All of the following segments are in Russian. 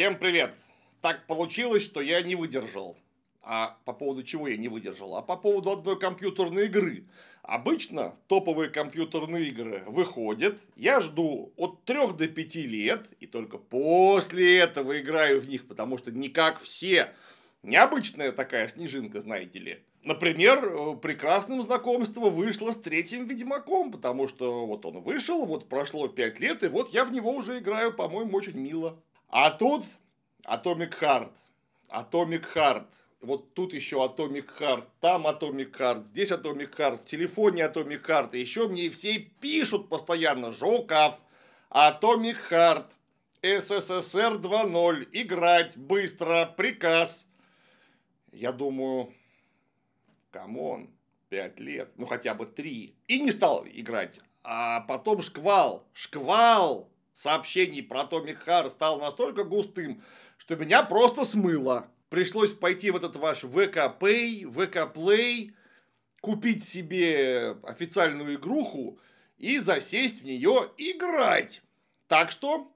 Всем привет! Так получилось, что я не выдержал. А по поводу чего я не выдержал? А по поводу одной компьютерной игры. Обычно топовые компьютерные игры выходят, я жду от 3 до 5 лет, и только после этого играю в них, потому что не как все. Необычная такая снежинка, знаете ли. Например, э, прекрасным знакомство вышло с третьим Ведьмаком, потому что вот он вышел, вот прошло 5 лет, и вот я в него уже играю, по-моему, очень мило. А тут Atomic Heart. Atomic Heart. Вот тут еще Atomic Heart, там Atomic Heart, здесь Atomic Heart, в телефоне Atomic Heart. И еще мне все пишут постоянно, Жуков, Atomic Heart, СССР 2.0, играть быстро, приказ. Я думаю, come on, 5 лет, ну хотя бы 3. И не стал играть. А потом шквал, шквал сообщений про Atomic Heart стал настолько густым, что меня просто смыло. Пришлось пойти в этот ваш ВК Pay, ВК Play, купить себе официальную игруху и засесть в нее играть. Так что,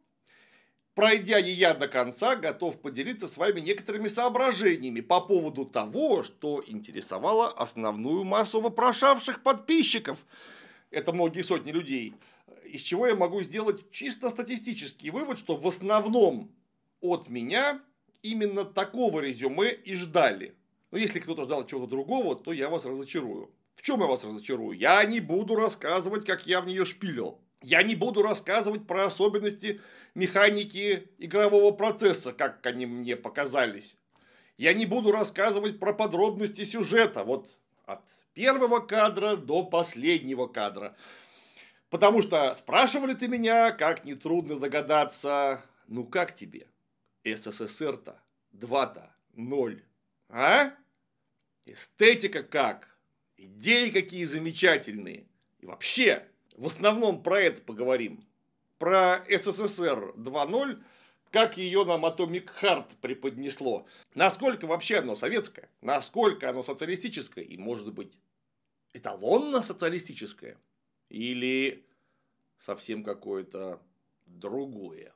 пройдя ее до конца, готов поделиться с вами некоторыми соображениями по поводу того, что интересовало основную массу вопрошавших подписчиков. Это многие сотни людей из чего я могу сделать чисто статистический вывод, что в основном от меня именно такого резюме и ждали. Но если кто-то ждал чего-то другого, то я вас разочарую. В чем я вас разочарую? Я не буду рассказывать, как я в нее шпилил. Я не буду рассказывать про особенности механики игрового процесса, как они мне показались. Я не буду рассказывать про подробности сюжета, вот от первого кадра до последнего кадра. Потому что спрашивали ты меня, как нетрудно догадаться, ну как тебе? СССР-то, два-то, ноль. А? Эстетика как? Идеи какие замечательные. И вообще, в основном про это поговорим. Про СССР 2.0, как ее нам Atomic Heart преподнесло. Насколько вообще оно советское, насколько оно социалистическое и, может быть, эталонно социалистическое. Или совсем какое-то другое.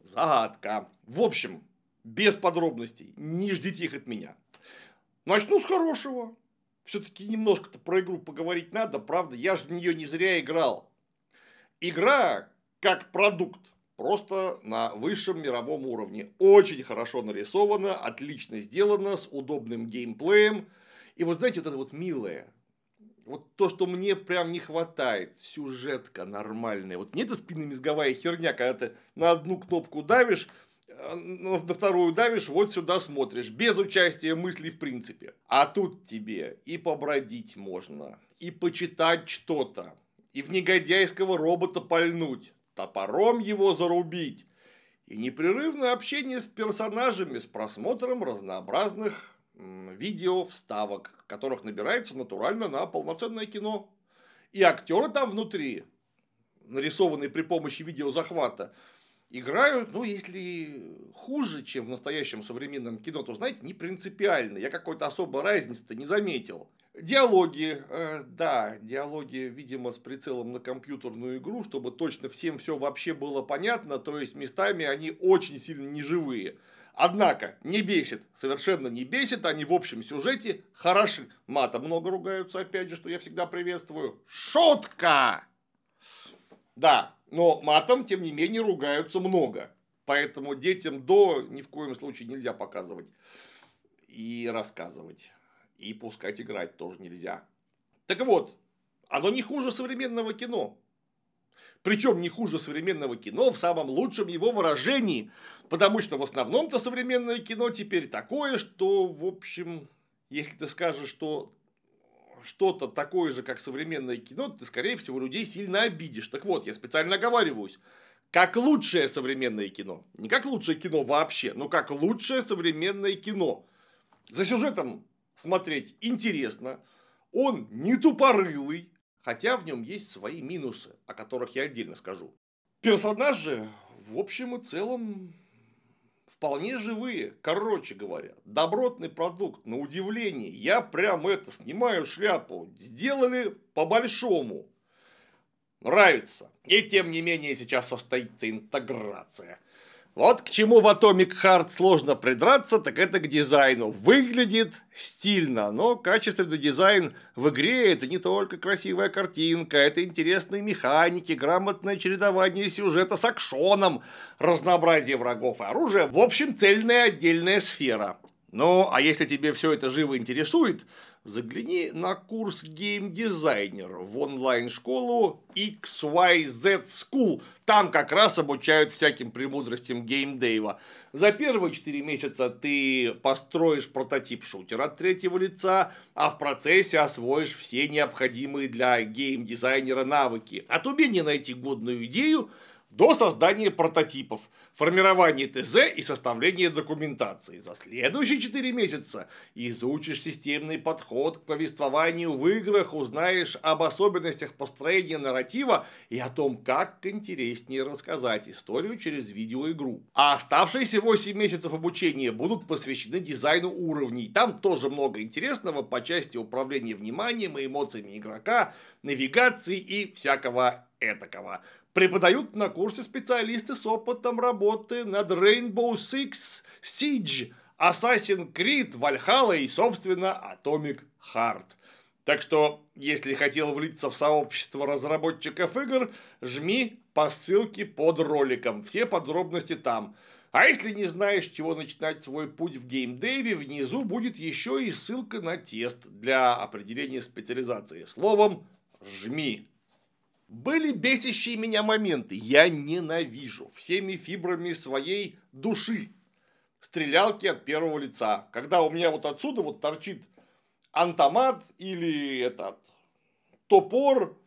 Загадка. В общем, без подробностей. Не ждите их от меня. Начну с хорошего. Все-таки немножко-то про игру поговорить надо, правда? Я же в нее не зря играл. Игра как продукт. Просто на высшем мировом уровне. Очень хорошо нарисована, отлично сделана, с удобным геймплеем. И вот знаете, вот это вот милое, вот то, что мне прям не хватает, сюжетка нормальная. Вот не эта спинномозговая херня, когда ты на одну кнопку давишь, э, на вторую давишь, вот сюда смотришь, без участия мыслей в принципе. А тут тебе и побродить можно, и почитать что-то, и в негодяйского робота пальнуть, топором его зарубить, и непрерывное общение с персонажами с просмотром разнообразных видео вставок, которых набирается натурально на полноценное кино. И актеры там внутри, нарисованные при помощи видеозахвата, играют, ну, если хуже, чем в настоящем современном кино, то, знаете, не принципиально. Я какой-то особой разницы-то не заметил. Диалоги, э, да, диалоги, видимо, с прицелом на компьютерную игру, чтобы точно всем все вообще было понятно, то есть местами они очень сильно неживые. Однако, не бесит, совершенно не бесит, они в общем сюжете хороши. Мата много ругаются, опять же, что я всегда приветствую. Шутка! Да, но матом, тем не менее, ругаются много. Поэтому детям до ни в коем случае нельзя показывать и рассказывать. И пускать играть тоже нельзя. Так вот, оно не хуже современного кино. Причем не хуже современного кино в самом лучшем его выражении. Потому что в основном-то современное кино теперь такое, что, в общем, если ты скажешь, что что-то такое же, как современное кино, ты, скорее всего, людей сильно обидишь. Так вот, я специально оговариваюсь. Как лучшее современное кино. Не как лучшее кино вообще, но как лучшее современное кино. За сюжетом смотреть интересно. Он не тупорылый, хотя в нем есть свои минусы, о которых я отдельно скажу. Персонажи, в общем и целом, вполне живые, короче говоря. Добротный продукт, на удивление. Я прям это, снимаю шляпу. Сделали по-большому. Нравится. И тем не менее сейчас состоится интеграция. Вот к чему в Atomic Heart сложно придраться, так это к дизайну. Выглядит стильно, но качественный дизайн в игре это не только красивая картинка, это интересные механики, грамотное чередование сюжета с акшоном, разнообразие врагов и оружия. В общем, цельная отдельная сфера. Ну, а если тебе все это живо интересует, загляни на курс геймдизайнер в онлайн-школу XYZ School. Там как раз обучают всяким премудростям геймдейва. За первые 4 месяца ты построишь прототип шутера от третьего лица, а в процессе освоишь все необходимые для геймдизайнера навыки. От умения найти годную идею до создания прототипов – формирование ТЗ и составление документации. За следующие 4 месяца изучишь системный подход к повествованию в играх, узнаешь об особенностях построения нарратива и о том, как интереснее рассказать историю через видеоигру. А оставшиеся 8 месяцев обучения будут посвящены дизайну уровней. Там тоже много интересного по части управления вниманием и эмоциями игрока, навигации и всякого этакого. Преподают на курсе специалисты с опытом работы над Rainbow Six Siege, Assassin's Creed, Valhalla и, собственно, Atomic Heart. Так что, если хотел влиться в сообщество разработчиков игр, жми по ссылке под роликом. Все подробности там. А если не знаешь, чего начинать свой путь в геймдеве, внизу будет еще и ссылка на тест для определения специализации. Словом, жми. Были бесящие меня моменты. Я ненавижу всеми фибрами своей души стрелялки от первого лица. Когда у меня вот отсюда вот торчит антомат или этот топор,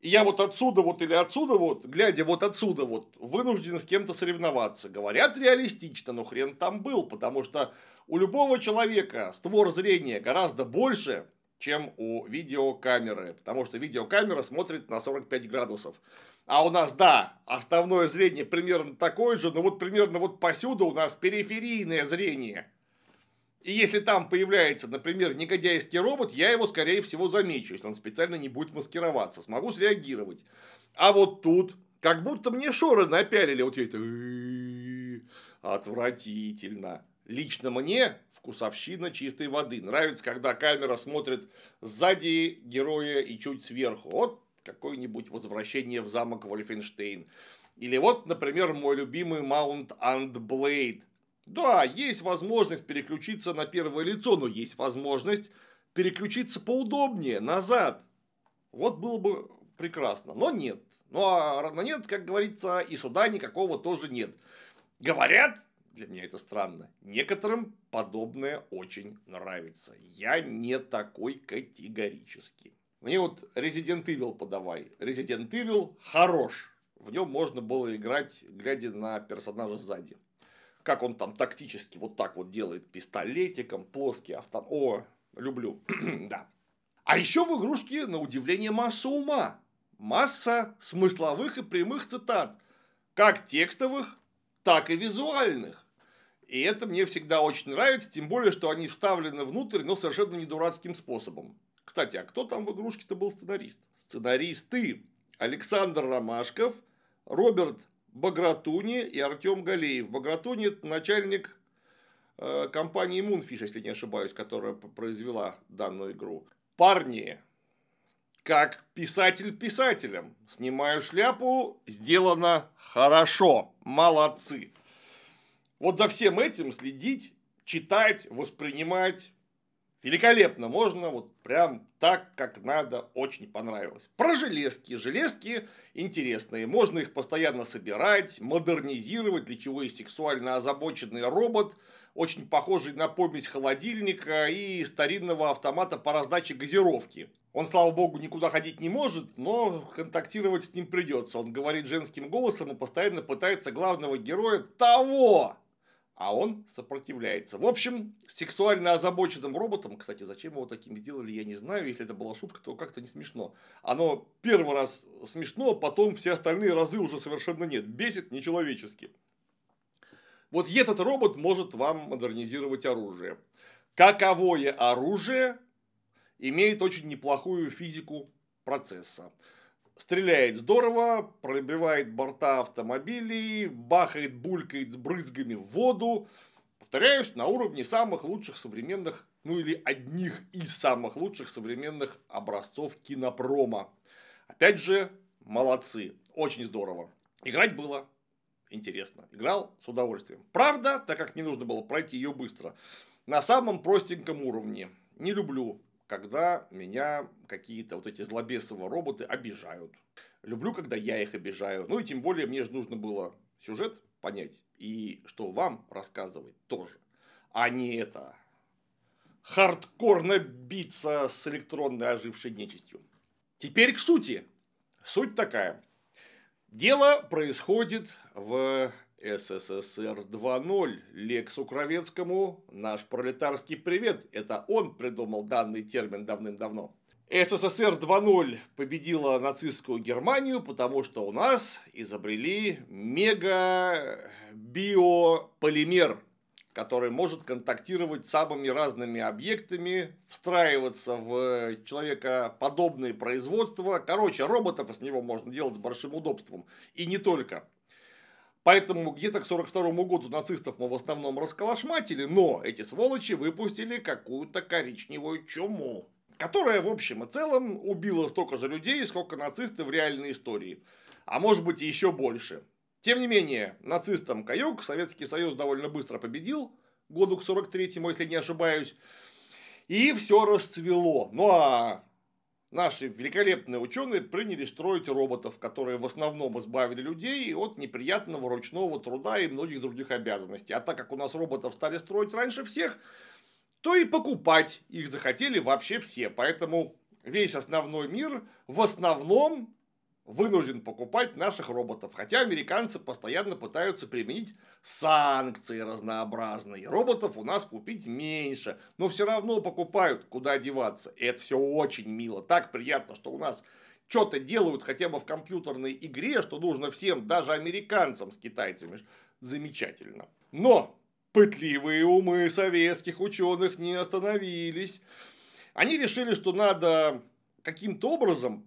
и я вот отсюда вот или отсюда вот, глядя вот отсюда вот, вынужден с кем-то соревноваться. Говорят реалистично, но хрен там был, потому что у любого человека створ зрения гораздо больше, чем у видеокамеры, потому что видеокамера смотрит на 45 градусов. А у нас, да, основное зрение примерно такое же, но вот примерно вот посюда у нас периферийное зрение. И если там появляется, например, негодяйский робот, я его, скорее всего, замечу, если он специально не будет маскироваться, смогу среагировать. А вот тут, как будто мне шоры напялили, вот я это... Отвратительно. Лично мне вкусовщина чистой воды. Нравится, когда камера смотрит сзади героя и чуть сверху. Вот какое-нибудь возвращение в замок Вольфенштейн. Или вот, например, мой любимый Mount and Blade. Да, есть возможность переключиться на первое лицо, но есть возможность переключиться поудобнее, назад. Вот было бы прекрасно, но нет. Ну а нет, как говорится, и суда никакого тоже нет. Говорят, для меня это странно. Некоторым подобное очень нравится. Я не такой категорически. Мне вот Resident Evil подавай. Resident Evil хорош. В нем можно было играть, глядя на персонажа сзади. Как он там тактически вот так вот делает пистолетиком, плоский автомат. О, люблю. да. А еще в игрушке, на удивление, масса ума. Масса смысловых и прямых цитат. Как текстовых, так и визуальных. И это мне всегда очень нравится, тем более, что они вставлены внутрь, но совершенно не дурацким способом. Кстати, а кто там в игрушке-то был сценарист? Сценаристы Александр Ромашков, Роберт Багратуни и Артем Галеев. Багратуни – это начальник э, компании Moonfish, если не ошибаюсь, которая произвела данную игру. Парни, как писатель писателем. Снимаю шляпу, сделано хорошо, молодцы. Вот за всем этим следить, читать, воспринимать великолепно. Можно вот прям так, как надо, очень понравилось. Про железки. Железки интересные. Можно их постоянно собирать, модернизировать, для чего есть сексуально озабоченный робот, очень похожий на помесь холодильника и старинного автомата по раздаче газировки. Он, слава богу, никуда ходить не может, но контактировать с ним придется. Он говорит женским голосом и постоянно пытается главного героя того а он сопротивляется. В общем, сексуально озабоченным роботом, кстати, зачем его таким сделали, я не знаю. Если это была шутка, то как-то не смешно. Оно первый раз смешно, потом все остальные разы уже совершенно нет. Бесит нечеловечески. Вот этот робот может вам модернизировать оружие. Каковое оружие имеет очень неплохую физику процесса. Стреляет здорово, пробивает борта автомобилей, бахает, булькает с брызгами в воду. Повторяюсь, на уровне самых лучших современных, ну или одних из самых лучших современных образцов кинопрома. Опять же, молодцы, очень здорово. Играть было интересно. Играл с удовольствием. Правда, так как не нужно было пройти ее быстро, на самом простеньком уровне. Не люблю, когда меня какие-то вот эти злобесовые роботы обижают. Люблю, когда я их обижаю. Ну и тем более мне же нужно было сюжет понять. И что вам рассказывать тоже. А не это хардкорно биться с электронной ожившей нечистью. Теперь к сути. Суть такая. Дело происходит в СССР 2.0. Лексу Кровецкому наш пролетарский привет. Это он придумал данный термин давным-давно. СССР 2.0 победила нацистскую Германию, потому что у нас изобрели мега-биополимер, который может контактировать с самыми разными объектами, встраиваться в человекоподобные производства. Короче, роботов из него можно делать с большим удобством. И не только. Поэтому где-то к 1942 году нацистов мы в основном расколошматили, но эти сволочи выпустили какую-то коричневую чуму, которая в общем и целом убила столько же людей, сколько нацисты в реальной истории. А может быть и еще больше. Тем не менее, нацистам каюк, Советский Союз довольно быстро победил, году к 43-му, если не ошибаюсь, и все расцвело. Ну а наши великолепные ученые приняли строить роботов, которые в основном избавили людей от неприятного ручного труда и многих других обязанностей. А так как у нас роботов стали строить раньше всех, то и покупать их захотели вообще все. Поэтому весь основной мир в основном вынужден покупать наших роботов. Хотя американцы постоянно пытаются применить санкции разнообразные. Роботов у нас купить меньше, но все равно покупают, куда деваться. И это все очень мило. Так приятно, что у нас что-то делают хотя бы в компьютерной игре, что нужно всем, даже американцам с китайцами. Замечательно. Но пытливые умы советских ученых не остановились. Они решили, что надо каким-то образом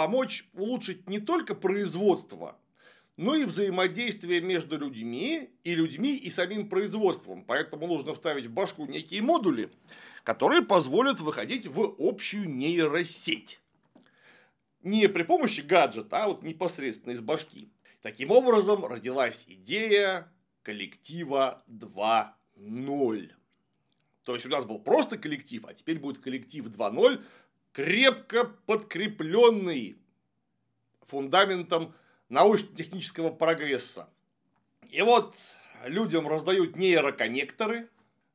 помочь улучшить не только производство, но и взаимодействие между людьми и людьми и самим производством. Поэтому нужно вставить в башку некие модули, которые позволят выходить в общую нейросеть. Не при помощи гаджета, а вот непосредственно из башки. Таким образом родилась идея коллектива 2.0. То есть у нас был просто коллектив, а теперь будет коллектив 2.0 крепко подкрепленный фундаментом научно-технического прогресса. И вот людям раздают нейроконнекторы.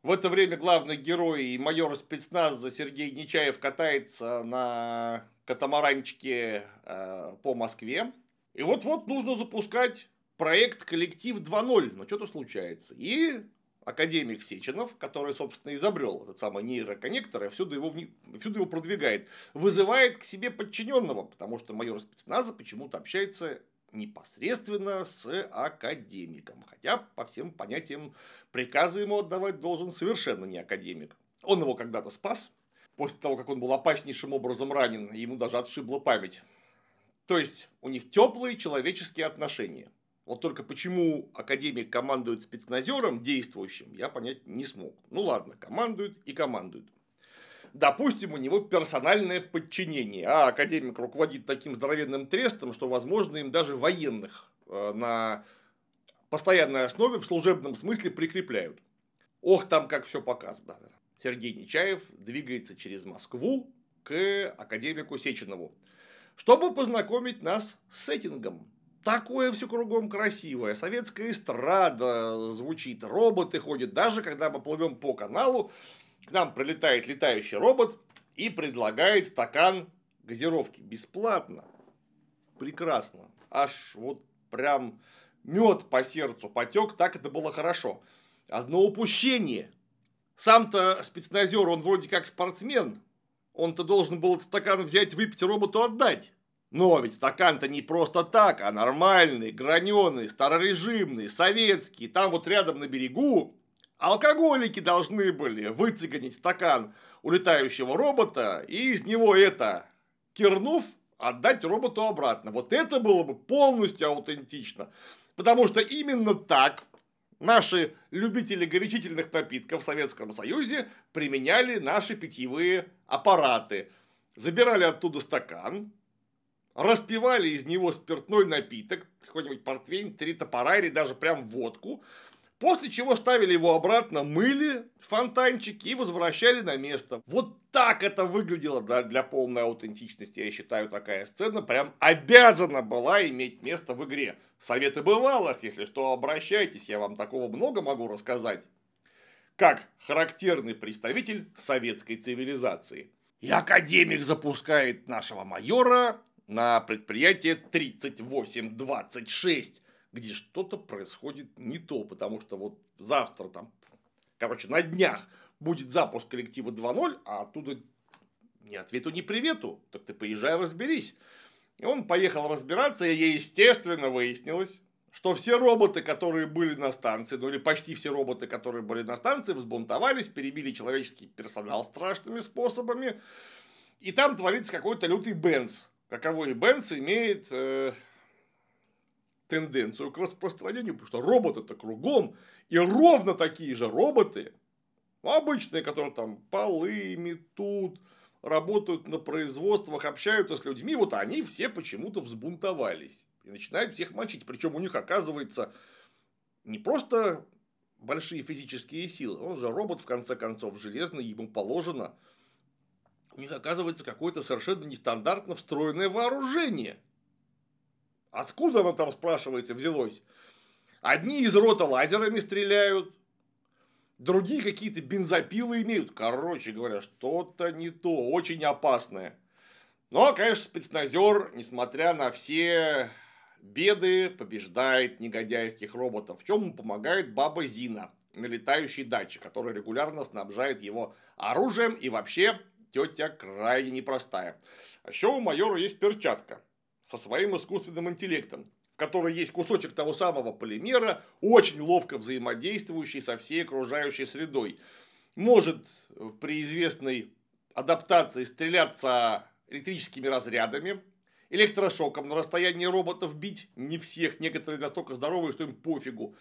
В это время главный герой и майор спецназа Сергей Нечаев катается на катамаранчике э, по Москве. И вот-вот нужно запускать проект «Коллектив 2.0». Но что-то случается. И академик Сеченов, который, собственно, изобрел этот самый нейроконнектор и всюду его, всюду его продвигает, вызывает к себе подчиненного, потому что майор спецназа почему-то общается непосредственно с академиком. Хотя, по всем понятиям, приказы ему отдавать должен совершенно не академик. Он его когда-то спас, после того, как он был опаснейшим образом ранен, ему даже отшибла память. То есть, у них теплые человеческие отношения. Вот только почему академик командует спецназером действующим, я понять не смог. Ну ладно, командует и командует. Допустим, у него персональное подчинение, а академик руководит таким здоровенным трестом, что, возможно, им даже военных э, на постоянной основе в служебном смысле прикрепляют. Ох, там как все показано. Сергей Нечаев двигается через Москву к академику Сеченову, чтобы познакомить нас с сеттингом Такое все кругом красивое. Советская эстрада звучит, роботы ходят. Даже когда мы плывем по каналу, к нам прилетает летающий робот и предлагает стакан газировки. Бесплатно. Прекрасно. Аж вот прям мед по сердцу потек, так это было хорошо. Одно упущение. Сам-то спецназер, он вроде как спортсмен. Он-то должен был этот стакан взять, выпить, роботу отдать. Но ведь стакан-то не просто так, а нормальный, граненый, старорежимный, советский. Там вот рядом на берегу алкоголики должны были выцеганить стакан улетающего робота и из него это, кирнув, отдать роботу обратно. Вот это было бы полностью аутентично. Потому что именно так наши любители горячительных напитков в Советском Союзе применяли наши питьевые аппараты. Забирали оттуда стакан, распивали из него спиртной напиток, какой-нибудь портвейн, три топора или даже прям водку, После чего ставили его обратно, мыли фонтанчики и возвращали на место. Вот так это выглядело для, для полной аутентичности. Я считаю, такая сцена прям обязана была иметь место в игре. Советы бывалых, если что, обращайтесь, я вам такого много могу рассказать. Как характерный представитель советской цивилизации. И академик запускает нашего майора на предприятие 3826 где что-то происходит не то, потому что вот завтра там, короче, на днях будет запуск коллектива 2.0, а оттуда ни ответу, ни привету, так ты поезжай разберись. И он поехал разбираться, и естественно выяснилось, что все роботы, которые были на станции, ну или почти все роботы, которые были на станции, взбунтовались, перебили человеческий персонал страшными способами, и там творится какой-то лютый Бенц. Каковой Бенц имеет э, тенденцию к распространению, потому что роботы-то кругом, и ровно такие же роботы, обычные, которые там полы метут, работают на производствах, общаются с людьми, вот они все почему-то взбунтовались и начинают всех мочить. Причем у них оказывается не просто большие физические силы, он же робот в конце концов железный, ему положено. У них оказывается какое-то совершенно нестандартно встроенное вооружение – Откуда оно там, спрашивается, взялось? Одни из рота лазерами стреляют, другие какие-то бензопилы имеют. Короче говоря, что-то не то, очень опасное. Но, конечно, спецназер, несмотря на все беды, побеждает негодяйских роботов. В чем ему помогает баба Зина на летающей даче, которая регулярно снабжает его оружием и вообще тетя крайне непростая. А еще у майора есть перчатка со своим искусственным интеллектом, в которой есть кусочек того самого полимера, очень ловко взаимодействующий со всей окружающей средой. Может э, при известной адаптации стреляться электрическими разрядами, электрошоком на расстоянии роботов бить, не всех, некоторые настолько здоровые, что им пофигу.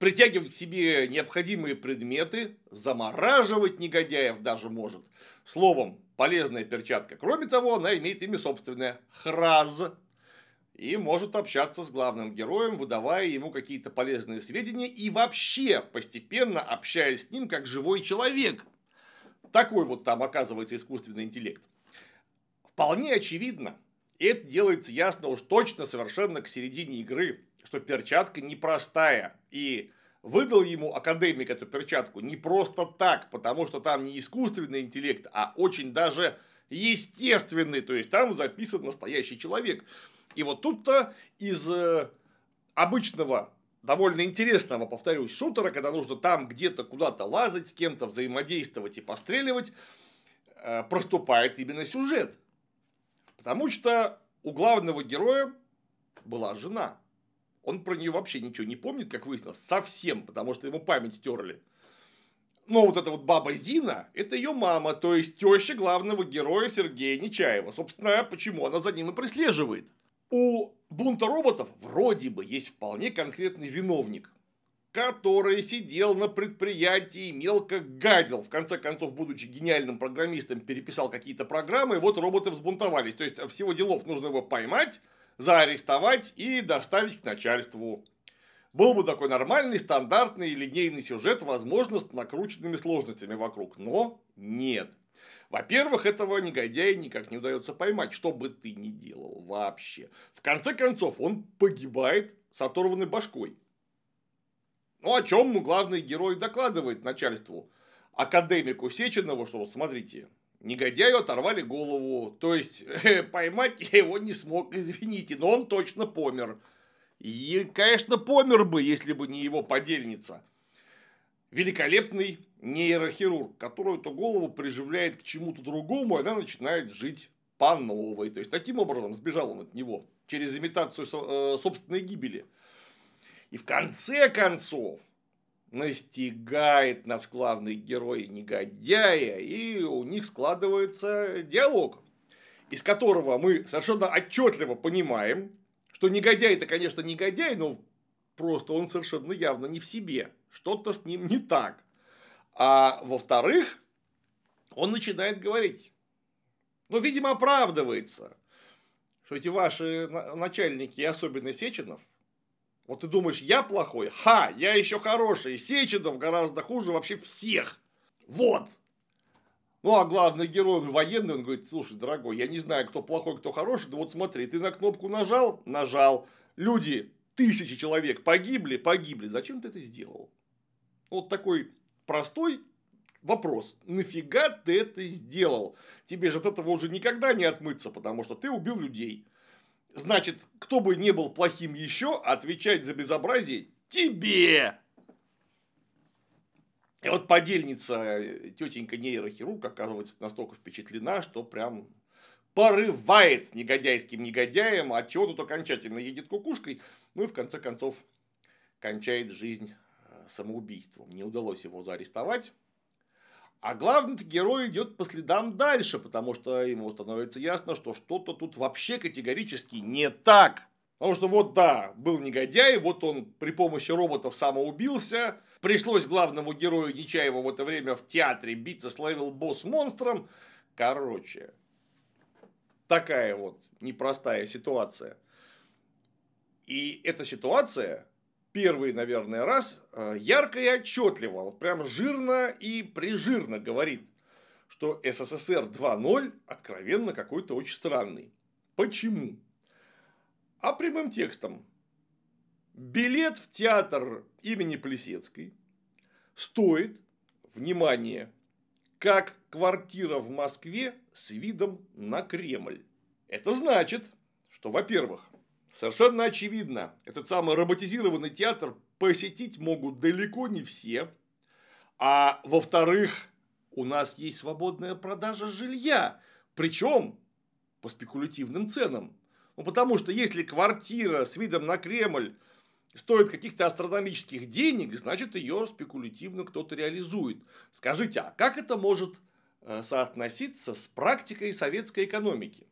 Притягивать к себе необходимые предметы, замораживать негодяев даже может. Словом, полезная перчатка. Кроме того, она имеет имя собственное – Храз. И может общаться с главным героем, выдавая ему какие-то полезные сведения и вообще постепенно общаясь с ним как живой человек. Такой вот там оказывается искусственный интеллект. Вполне очевидно, и это делается ясно уж точно совершенно к середине игры, что перчатка непростая. И выдал ему академик эту перчатку не просто так, потому что там не искусственный интеллект, а очень даже естественный, то есть там записан настоящий человек. И вот тут-то из э, обычного довольно интересного, повторюсь, шутера, когда нужно там где-то куда-то лазать, с кем-то взаимодействовать и постреливать, э, проступает именно сюжет. Потому что у главного героя была жена. Он про нее вообще ничего не помнит, как выяснилось, совсем, потому что ему память стерли. Но вот эта вот баба Зина, это ее мама, то есть теща главного героя Сергея Нечаева. Собственно, почему она за ним и преслеживает. У бунта роботов вроде бы есть вполне конкретный виновник, который сидел на предприятии и мелко гадил. В конце концов, будучи гениальным программистом, переписал какие-то программы, и вот роботы взбунтовались. То есть, всего делов нужно его поймать, заарестовать и доставить к начальству. Был бы такой нормальный, стандартный, линейный сюжет, возможно, с накрученными сложностями вокруг. Но нет. Во-первых, этого негодяя никак не удается поймать, что бы ты ни делал вообще. В конце концов, он погибает с оторванной башкой. Ну, о чем главный герой докладывает начальству? Академику Сеченову, что вот смотрите, Негодяю оторвали голову, то есть поймать я его не смог, извините, но он точно помер. И, конечно, помер бы, если бы не его подельница. Великолепный нейрохирург, который эту голову приживляет к чему-то другому, и она начинает жить по новой. То есть, таким образом сбежал он от него через имитацию э, собственной гибели. И в конце концов, настигает наш главный герой негодяя, и у них складывается диалог. из которого мы совершенно отчетливо понимаем, что негодяй это, конечно, негодяй, но просто он совершенно явно не в себе. Что-то с ним не так. А во-вторых, он начинает говорить, ну, видимо, оправдывается, что эти ваши начальники, особенно Сеченов, вот ты думаешь, я плохой? Ха, я еще хороший. Сеченов гораздо хуже вообще всех. Вот. Ну, а главный герой военный, он говорит, слушай, дорогой, я не знаю, кто плохой, кто хороший, но вот смотри, ты на кнопку нажал, нажал, люди, тысячи человек погибли, погибли, зачем ты это сделал? Вот такой простой вопрос. Нафига ты это сделал? Тебе же от этого уже никогда не отмыться, потому что ты убил людей. Значит, кто бы не был плохим еще, отвечать за безобразие тебе. И вот подельница, тетенька нейрохирург, оказывается настолько впечатлена, что прям порывает с негодяйским негодяем, от чего тут окончательно едет кукушкой, ну и в конце концов кончает жизнь э, самоубийством. Не удалось его заарестовать. А главный герой идет по следам дальше, потому что ему становится ясно, что что-то тут вообще категорически не так. Потому что вот да, был негодяй, вот он при помощи роботов самоубился, пришлось главному герою Нечаева в это время в театре биться с level boss монстром. Короче, такая вот непростая ситуация. И эта ситуация первый, наверное, раз э, ярко и отчетливо, вот прям жирно и прижирно говорит, что СССР 2.0 откровенно какой-то очень странный. Почему? А прямым текстом. Билет в театр имени Плесецкой стоит, внимание, как квартира в Москве с видом на Кремль. Это значит, что, во-первых, Совершенно очевидно, этот самый роботизированный театр посетить могут далеко не все. А во-вторых, у нас есть свободная продажа жилья. Причем по спекулятивным ценам. Ну, потому что если квартира с видом на Кремль стоит каких-то астрономических денег, значит ее спекулятивно кто-то реализует. Скажите, а как это может э, соотноситься с практикой советской экономики?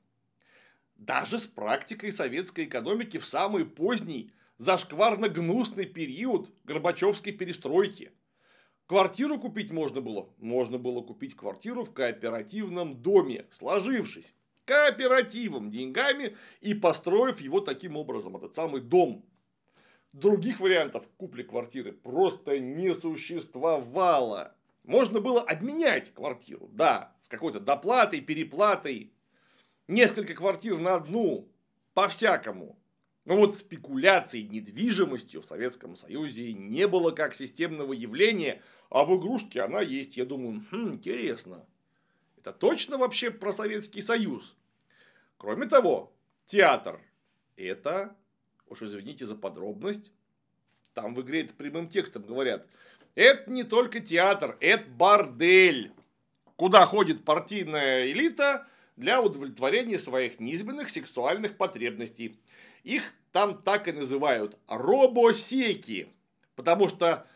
Даже с практикой советской экономики в самый поздний, зашкварно-гнусный период Горбачевской перестройки. Квартиру купить можно было? Можно было купить квартиру в кооперативном доме, сложившись кооперативом, деньгами и построив его таким образом, этот самый дом. Других вариантов купли квартиры просто не существовало. Можно было обменять квартиру, да, с какой-то доплатой, переплатой, несколько квартир на одну, по-всякому. Но вот спекуляции недвижимостью в Советском Союзе не было как системного явления, а в игрушке она есть. Я думаю, хм, интересно. Это точно вообще про Советский Союз? Кроме того, театр – это, уж извините за подробность, там в игре это прямым текстом говорят, это не только театр, это бордель, куда ходит партийная элита – для удовлетворения своих низменных сексуальных потребностей. Их там так и называют робосеки, потому что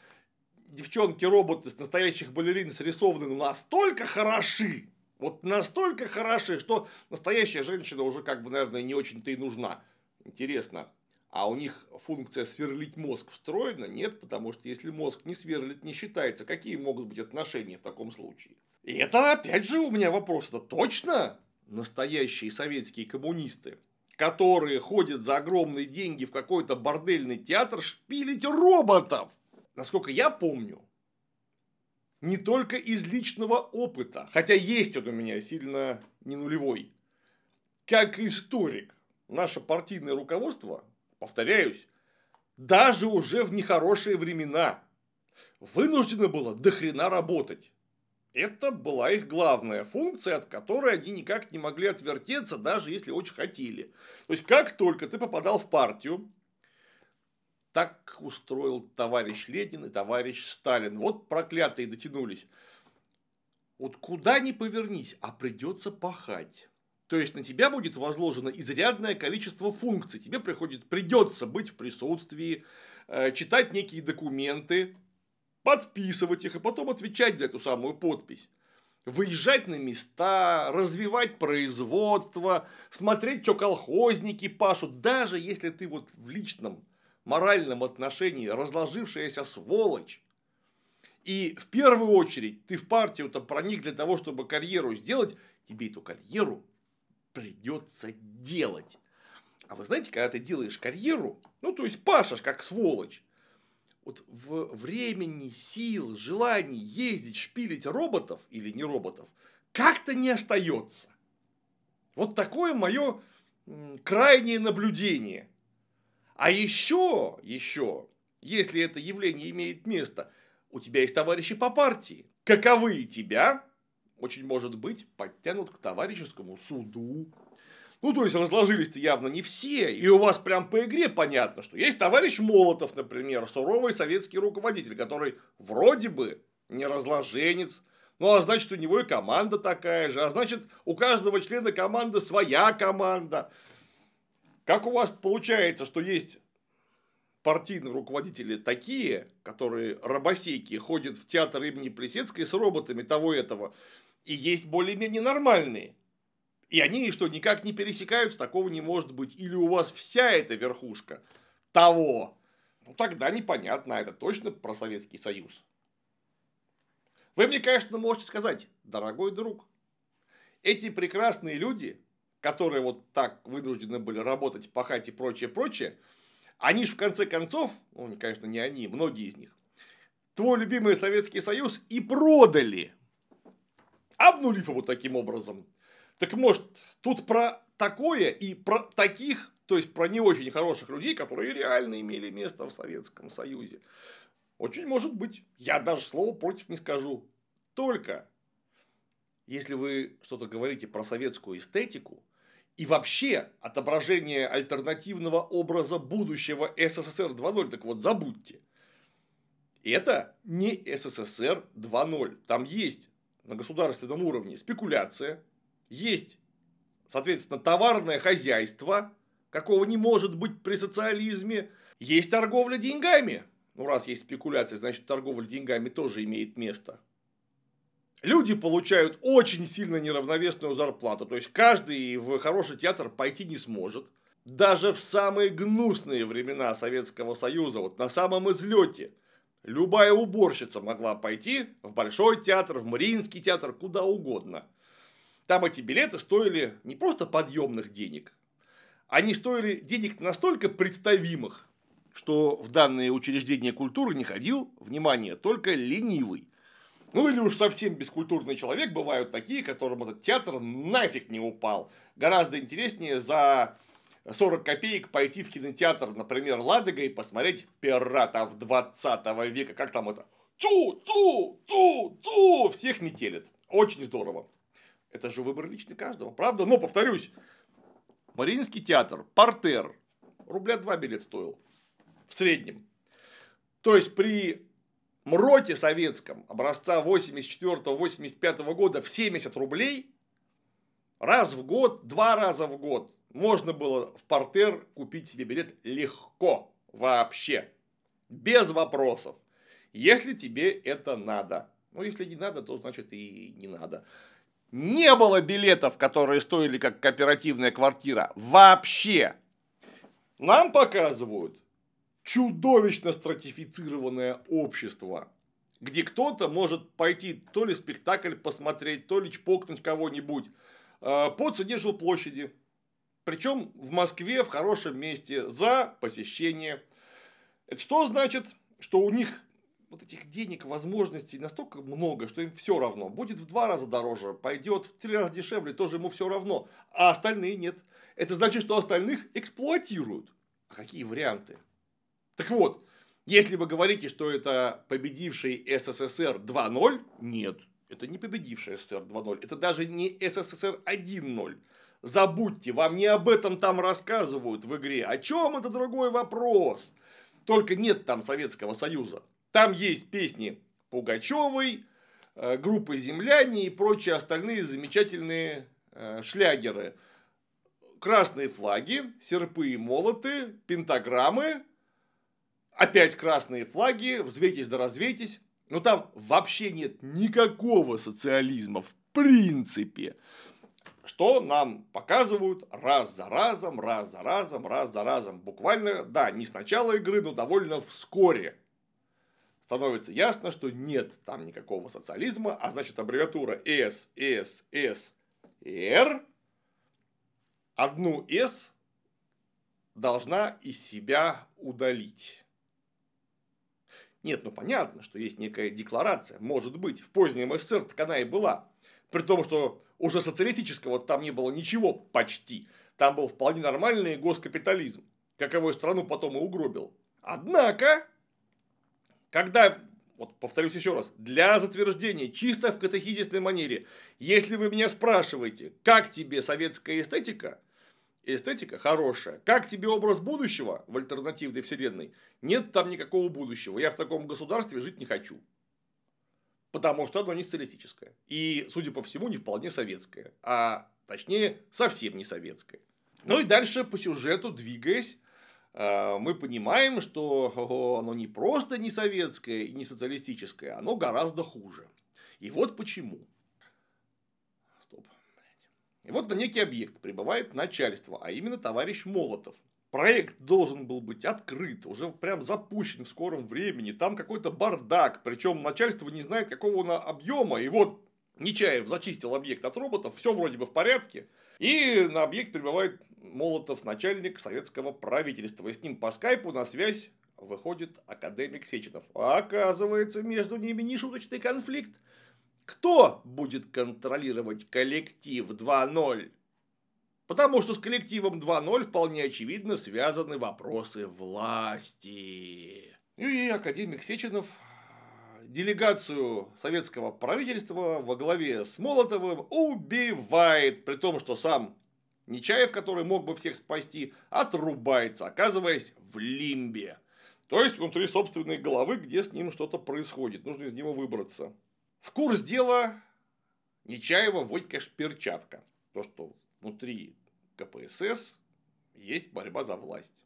девчонки-роботы с настоящих балерин срисованы настолько хороши, вот настолько хороши, что настоящая женщина уже как бы, наверное, не очень-то и нужна. Интересно, а у них функция сверлить мозг встроена? Нет, потому что если мозг не сверлит, не считается. Какие могут быть отношения в таком случае? И это опять же у меня вопрос. Это точно? Настоящие советские коммунисты, которые ходят за огромные деньги в какой-то бордельный театр шпилить роботов. Насколько я помню, не только из личного опыта, хотя есть он у меня сильно не нулевой, как историк, наше партийное руководство, повторяюсь, даже уже в нехорошие времена вынуждено было дохрена работать. Это была их главная функция, от которой они никак не могли отвертеться, даже если очень хотели. То есть, как только ты попадал в партию, так устроил товарищ Ленин и товарищ Сталин. Вот проклятые дотянулись. Вот куда ни повернись, а придется пахать. То есть на тебя будет возложено изрядное количество функций. Тебе приходит, придется быть в присутствии, э, читать некие документы, подписывать их и потом отвечать за эту самую подпись. выезжать на места, развивать производство, смотреть, что колхозники пашут, даже если ты вот в личном моральном отношении разложившаяся сволочь, и в первую очередь ты в партию-то проник для того, чтобы карьеру сделать, тебе эту карьеру придется делать. А вы знаете, когда ты делаешь карьеру, ну то есть пашешь как сволочь, вот в времени, сил, желаний ездить, шпилить роботов или не роботов как-то не остается. Вот такое мое крайнее наблюдение. А еще, еще, если это явление имеет место, у тебя есть товарищи по партии. Каковые тебя, очень может быть, подтянут к товарищескому суду. Ну, то есть, разложились-то явно не все, и у вас прям по игре понятно, что есть товарищ Молотов, например, суровый советский руководитель, который вроде бы не разложенец, ну, а значит, у него и команда такая же, а значит, у каждого члена команды своя команда. Как у вас получается, что есть партийные руководители такие, которые рабосейки ходят в театр имени Плесецкой с роботами того этого, и есть более-менее нормальные. И они что, никак не пересекаются, такого не может быть. Или у вас вся эта верхушка того. Ну, тогда непонятно, это точно про Советский Союз. Вы мне, конечно, можете сказать, дорогой друг, эти прекрасные люди, которые вот так вынуждены были работать, пахать и прочее, прочее, они же в конце концов, ну, конечно, не они, многие из них, твой любимый Советский Союз и продали, обнулив его таким образом. Так может, тут про такое и про таких, то есть про не очень хороших людей, которые реально имели место в Советском Союзе. Очень может быть. Я даже слова против не скажу. Только если вы что-то говорите про советскую эстетику, и вообще отображение альтернативного образа будущего СССР 2.0, так вот забудьте. Это не СССР 2.0. Там есть на государственном уровне спекуляция, есть, соответственно, товарное хозяйство, какого не может быть при социализме, есть торговля деньгами. Ну, раз есть спекуляция, значит, торговля деньгами тоже имеет место. Люди получают очень сильно неравновесную зарплату. То есть, каждый в хороший театр пойти не сможет. Даже в самые гнусные времена Советского Союза, вот на самом излете, любая уборщица могла пойти в Большой театр, в Мариинский театр, куда угодно. Там эти билеты стоили не просто подъемных денег, они стоили денег настолько представимых, что в данные учреждения культуры не ходил, внимание, только ленивый. Ну или уж совсем бескультурный человек, бывают такие, которым этот театр нафиг не упал. Гораздо интереснее за 40 копеек пойти в кинотеатр, например, Ладога и посмотреть пиратов 20 века. Как там это? Ту, ту, ту, ту, всех метелит. Очень здорово. Это же выбор личный каждого, правда? Но, повторюсь, Мариинский театр, портер, рубля два билет стоил. В среднем. То есть, при МРОТе советском образца 84-85 года в 70 рублей раз в год, два раза в год можно было в портер купить себе билет легко вообще. Без вопросов. Если тебе это надо. Ну, если не надо, то значит и не надо. Не было билетов, которые стоили как кооперативная квартира. Вообще. Нам показывают чудовищно стратифицированное общество, где кто-то может пойти то ли спектакль посмотреть, то ли чпокнуть кого-нибудь э, по цене жилплощади. Причем в Москве в хорошем месте за посещение. Это что значит? Что у них вот этих денег, возможностей настолько много, что им все равно. Будет в два раза дороже, пойдет в три раза дешевле, тоже ему все равно. А остальные нет. Это значит, что остальных эксплуатируют. А какие варианты? Так вот, если вы говорите, что это победивший СССР 2.0, нет, это не победивший СССР 2.0, это даже не СССР 1.0. Забудьте, вам не об этом там рассказывают в игре. О чем это другой вопрос? Только нет там Советского Союза. Там есть песни Пугачевой, э, группы «Земляне» и прочие остальные замечательные э, шлягеры. Красные флаги, серпы и молоты, пентаграммы, опять красные флаги, взвейтесь да развейтесь. Ну там вообще нет никакого социализма в принципе. Что нам показывают раз за разом, раз за разом, раз за разом. Буквально, да, не с начала игры, но довольно вскоре. Становится ясно, что нет там никакого социализма, а значит аббревиатура S, S, S, R одну S должна из себя удалить. Нет, ну понятно, что есть некая декларация, может быть, в позднем СССР так она и была. При том, что уже социалистического там не было ничего почти. Там был вполне нормальный госкапитализм, каковой страну потом и угробил. Однако, когда, вот повторюсь еще раз, для затверждения, чисто в катехизисной манере, если вы меня спрашиваете, как тебе советская эстетика – эстетика хорошая. Как тебе образ будущего в альтернативной вселенной? Нет там никакого будущего. Я в таком государстве жить не хочу. Потому что оно не социалистическое. И, судя по всему, не вполне советское. А точнее, совсем не советское. Ну и дальше по сюжету, двигаясь, мы понимаем, что оно не просто не советское и не социалистическое, оно гораздо хуже. И вот почему. И вот на некий объект прибывает начальство, а именно товарищ Молотов. Проект должен был быть открыт, уже прям запущен в скором времени. Там какой-то бардак, причем начальство не знает, какого он объема. И вот Нечаев зачистил объект от роботов, все вроде бы в порядке. И на объект прибывает Молотов, начальник советского правительства. И с ним по скайпу на связь выходит академик Сеченов. А оказывается, между ними нешуточный конфликт. Кто будет контролировать коллектив 2.0? Потому что с коллективом 2.0 вполне очевидно связаны вопросы власти. И академик Сеченов делегацию советского правительства во главе с Молотовым убивает, при том, что сам Нечаев, который мог бы всех спасти, отрубается, оказываясь в лимбе. То есть внутри собственной головы, где с ним что-то происходит. Нужно из него выбраться. В курс дела Нечаева вводит, конечно, перчатка. То, что внутри КПСС есть борьба за власть.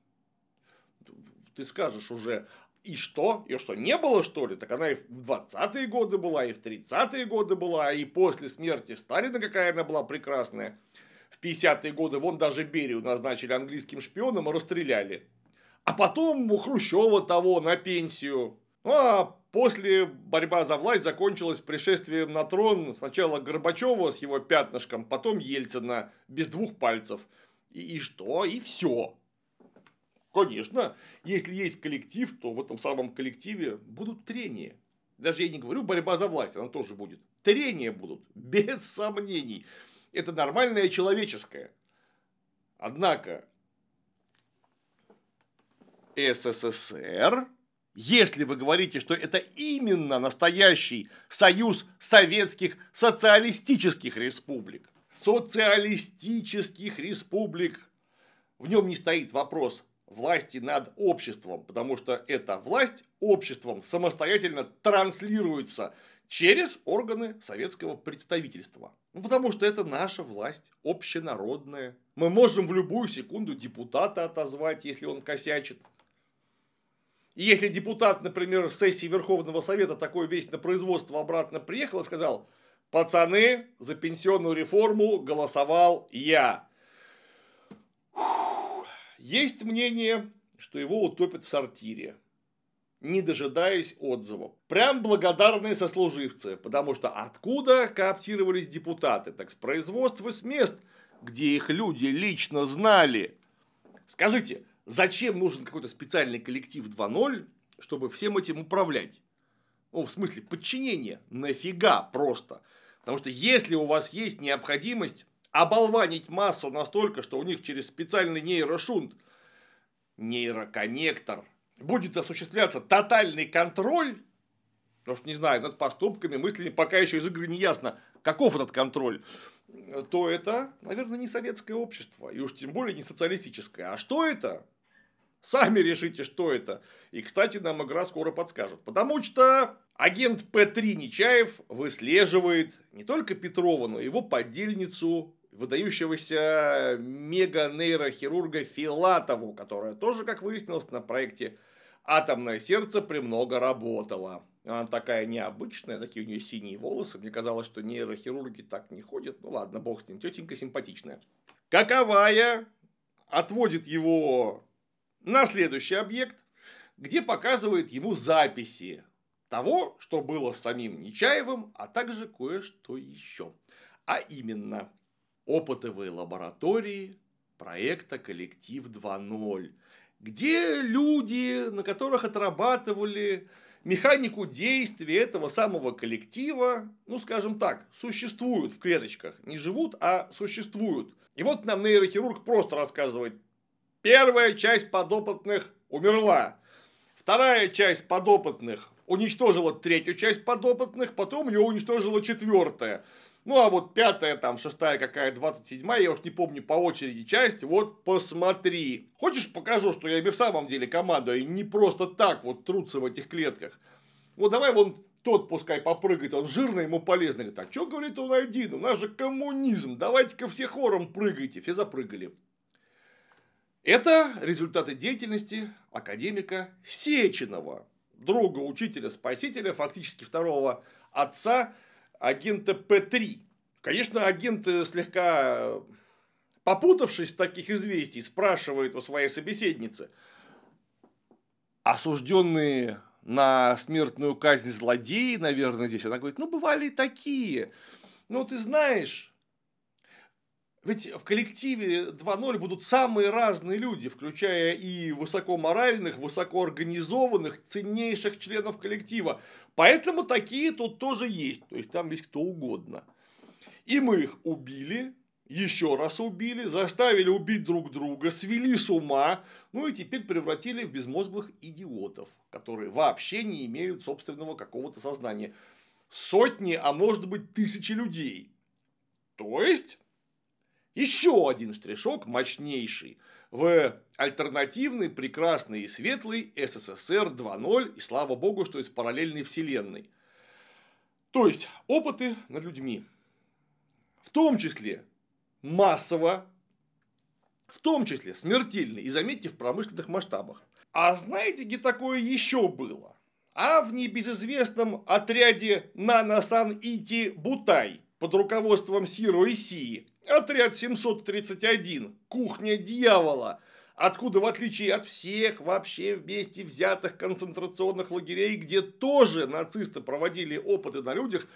Ты скажешь уже, и что? И что, не было, что ли? Так она и в 20-е годы была, и в 30-е годы была, и после смерти Сталина какая она была прекрасная. В 50-е годы вон даже Берию назначили английским шпионом и расстреляли. А потом у Хрущева того на пенсию. Ну, а После борьба за власть закончилась пришествием на трон сначала Горбачева с его пятнышком, потом Ельцина без двух пальцев. И, и что? И все. Конечно, если есть коллектив, то в этом самом коллективе будут трения. Даже я не говорю борьба за власть, она тоже будет. Трения будут, без сомнений. Это нормальное человеческое. Однако СССР если вы говорите, что это именно настоящий союз советских социалистических республик, социалистических республик, в нем не стоит вопрос власти над обществом, потому что эта власть обществом самостоятельно транслируется через органы советского представительства. Ну, потому что это наша власть, общенародная. Мы можем в любую секунду депутата отозвать, если он косячит. И если депутат, например, в сессии Верховного Совета такой весь на производство обратно приехал и сказал, пацаны, за пенсионную реформу голосовал я. Есть мнение, что его утопят в сортире, не дожидаясь отзывов. Прям благодарные сослуживцы, потому что откуда кооптировались депутаты? Так с производства, с мест, где их люди лично знали. Скажите, Зачем нужен какой-то специальный коллектив 2.0, чтобы всем этим управлять? Ну, в смысле, подчинение. Нафига просто? Потому что если у вас есть необходимость оболванить массу настолько, что у них через специальный нейрошунт, нейроконнектор, будет осуществляться тотальный контроль, потому что, не знаю, над поступками, мыслями, пока еще из игры не ясно, каков этот контроль, то это, наверное, не советское общество, и уж тем более не социалистическое. А что это? Сами решите, что это. И, кстати, нам игра скоро подскажет. Потому что агент П3 Нечаев выслеживает не только Петрова, но и его подельницу, выдающегося мега-нейрохирурга Филатову, которая тоже, как выяснилось, на проекте атомное сердце премного работало. Она такая необычная, такие у нее синие волосы. Мне казалось, что нейрохирурги так не ходят. Ну ладно, бог с ним, тетенька симпатичная. Каковая отводит его на следующий объект, где показывает ему записи того, что было с самим Нечаевым, а также кое-что еще. А именно, опытовые лаборатории проекта «Коллектив 2.0», где люди, на которых отрабатывали механику действия этого самого коллектива, ну, скажем так, существуют в клеточках. Не живут, а существуют. И вот нам нейрохирург просто рассказывает. Первая часть подопытных умерла. Вторая часть подопытных уничтожила третью часть подопытных, потом ее уничтожила четвертая. Ну, а вот пятая, там, шестая какая, двадцать седьмая, я уж не помню по очереди часть, вот посмотри. Хочешь покажу, что я и в самом деле команда, и не просто так вот трутся в этих клетках. Вот давай вон тот пускай попрыгает, он жирный, ему полезно. Говорит, а что говорит он один? У нас же коммунизм, давайте-ка все хором прыгайте. Все запрыгали. Это результаты деятельности академика Сеченова, друга учителя-спасителя, фактически второго отца агента П-3. Конечно, агент э, слегка попутавшись в таких известий, спрашивает у своей собеседницы, осужденные на смертную казнь злодеи, наверное, здесь. Она говорит, ну, бывали такие. Ну, ты знаешь, ведь в коллективе 2.0 будут самые разные люди, включая и высокоморальных, высокоорганизованных, ценнейших членов коллектива. Поэтому такие тут тоже есть. То есть там есть кто угодно. И мы их убили, еще раз убили, заставили убить друг друга, свели с ума, ну и теперь превратили в безмозглых идиотов, которые вообще не имеют собственного какого-то сознания. Сотни, а может быть тысячи людей. То есть, еще один штришок мощнейший в альтернативный, прекрасный и светлый СССР 2.0, и слава богу, что из параллельной вселенной. То есть, опыты над людьми. В том числе массово, в том числе смертельный, и заметьте, в промышленных масштабах. А знаете, где такое еще было? А в небезызвестном отряде Нанасан Ити Бутай под руководством Сиро Исии, отряд 731, кухня дьявола, откуда, в отличие от всех вообще вместе взятых концентрационных лагерей, где тоже нацисты проводили опыты на людях,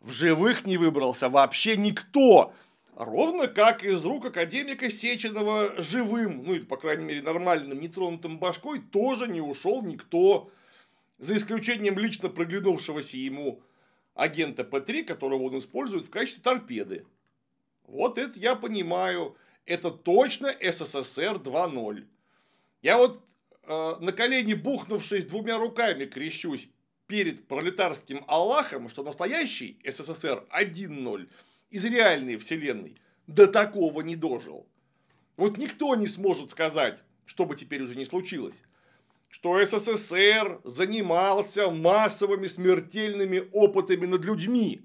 в живых не выбрался вообще никто. Ровно как из рук академика Сеченова живым, ну или, по крайней мере, нормальным, нетронутым башкой, тоже не ушел никто. За исключением лично проглянувшегося ему агента П-3, которого он использует в качестве торпеды. Вот это я понимаю. Это точно СССР 2.0. Я вот э, на колени бухнувшись двумя руками крещусь перед пролетарским Аллахом, что настоящий СССР 1.0 из реальной вселенной до такого не дожил. Вот никто не сможет сказать, что бы теперь уже не случилось, что СССР занимался массовыми смертельными опытами над людьми,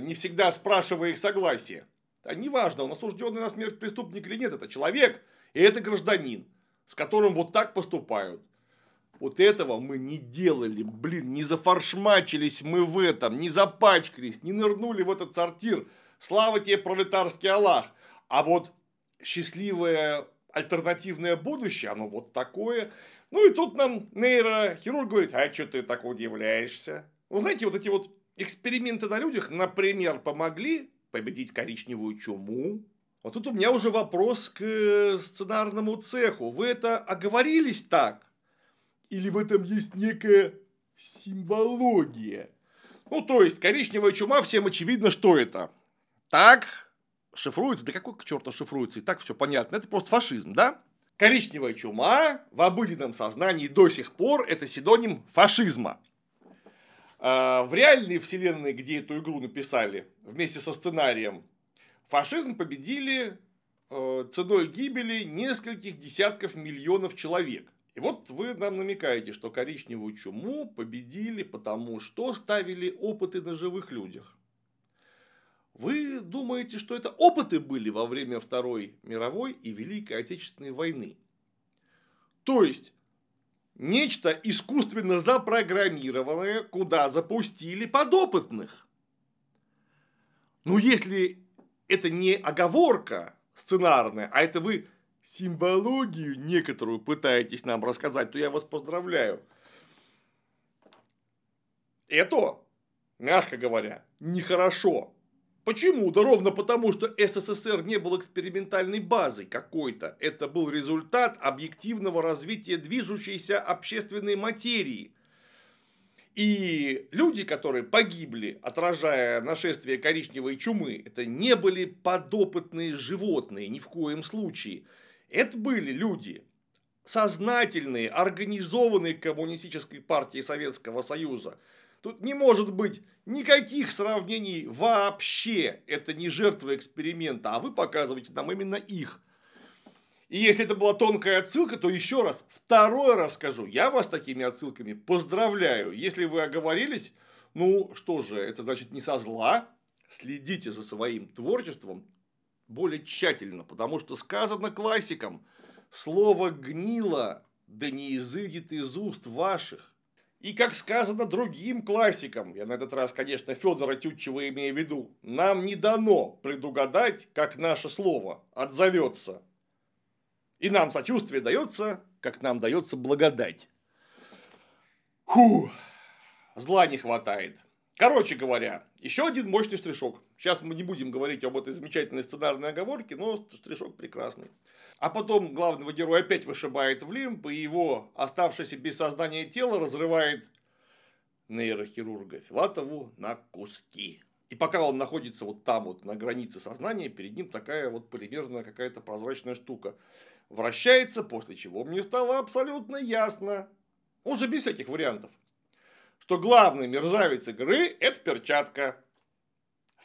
не всегда спрашивая их согласия. А неважно, он осужденный на смерть преступник или нет, это человек, и это гражданин, с которым вот так поступают. Вот этого мы не делали, блин, не зафаршмачились мы в этом, не запачкались, не нырнули в этот сортир. Слава тебе, пролетарский Аллах. А вот счастливое альтернативное будущее, оно вот такое. Ну и тут нам нейрохирург говорит, а что ты так удивляешься? Вы знаете, вот эти вот эксперименты на людях, например, помогли победить коричневую чуму. Вот тут у меня уже вопрос к сценарному цеху. Вы это оговорились так? Или в этом есть некая симвология? Ну, то есть, коричневая чума, всем очевидно, что это. Так, шифруется, да какой к черту шифруется, и так все понятно, это просто фашизм, да? Коричневая чума в обыденном сознании до сих пор это синоним фашизма. А, в реальной вселенной, где эту игру написали вместе со сценарием, фашизм победили э, ценой гибели нескольких десятков миллионов человек. И вот вы нам намекаете, что коричневую чуму победили потому, что ставили опыты на живых людях. Вы думаете, что это опыты были во время Второй мировой и Великой Отечественной войны. То есть, нечто искусственно запрограммированное, куда запустили подопытных. Ну, если это не оговорка сценарная, а это вы символогию некоторую пытаетесь нам рассказать, то я вас поздравляю. Это, мягко говоря, нехорошо. Почему? Да ровно потому, что СССР не был экспериментальной базой какой-то. Это был результат объективного развития движущейся общественной материи. И люди, которые погибли, отражая нашествие коричневой чумы, это не были подопытные животные ни в коем случае. Это были люди, сознательные, организованные коммунистической партией Советского Союза – Тут не может быть никаких сравнений вообще. Это не жертвы эксперимента, а вы показываете нам именно их. И если это была тонкая отсылка, то еще раз, второй раз скажу, я вас такими отсылками поздравляю. Если вы оговорились, ну что же, это значит не со зла, следите за своим творчеством более тщательно, потому что сказано классикам, слово гнило, да не изыдет из уст ваших. И как сказано другим классикам, я на этот раз, конечно, Федора Тютчева имею в виду, нам не дано предугадать, как наше слово отзовется. И нам сочувствие дается, как нам дается благодать. Фу, зла не хватает. Короче говоря, еще один мощный штришок. Сейчас мы не будем говорить об этой замечательной сценарной оговорке, но штришок прекрасный. А потом главного героя опять вышибает в лимб, и его оставшееся без сознания тело разрывает нейрохирурга Филатову на куски. И пока он находится вот там вот на границе сознания, перед ним такая вот полимерная какая-то прозрачная штука вращается, после чего мне стало абсолютно ясно, уже без всяких вариантов, что главный мерзавец игры – это перчатка.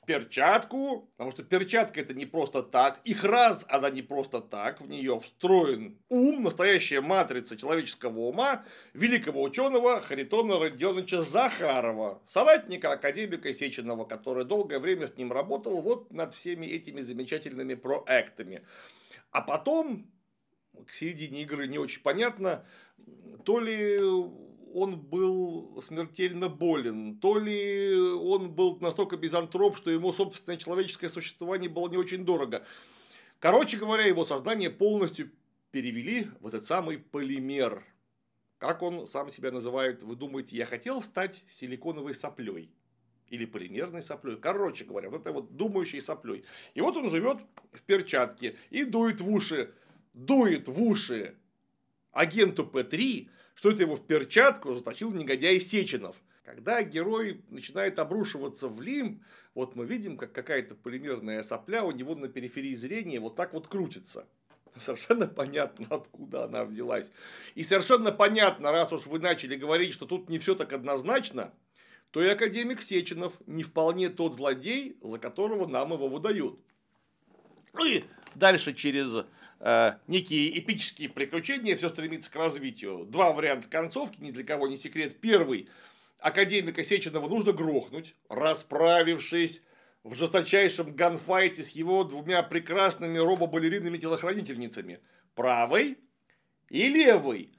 Перчатку, потому что перчатка это не просто так, их раз она не просто так, в нее встроен ум, настоящая матрица человеческого ума великого ученого Харитона Родионовича Захарова, соратника академика Сеченова, который долгое время с ним работал вот над всеми этими замечательными проектами. А потом, к середине игры не очень понятно, то ли он был смертельно болен, то ли он был настолько безантроп, что ему собственное человеческое существование было не очень дорого. Короче говоря, его сознание полностью перевели в этот самый полимер. Как он сам себя называет, вы думаете, я хотел стать силиконовой соплей? Или полимерной соплей. Короче говоря, вот это вот думающей соплей. И вот он живет в перчатке и дует в уши, дует в уши агенту П3, что это его в перчатку заточил негодяй Сеченов. Когда герой начинает обрушиваться в лимб, вот мы видим, как какая-то полимерная сопля у него на периферии зрения вот так вот крутится. Совершенно понятно, откуда она взялась. И совершенно понятно, раз уж вы начали говорить, что тут не все так однозначно, то и академик Сеченов не вполне тот злодей, за которого нам его выдают. Ну и дальше через Э, некие эпические приключения, все стремится к развитию. Два варианта концовки, ни для кого не секрет. Первый. Академика Сеченова нужно грохнуть, расправившись в жесточайшем ганфайте с его двумя прекрасными робобалеринными телохранительницами. Правой и левой,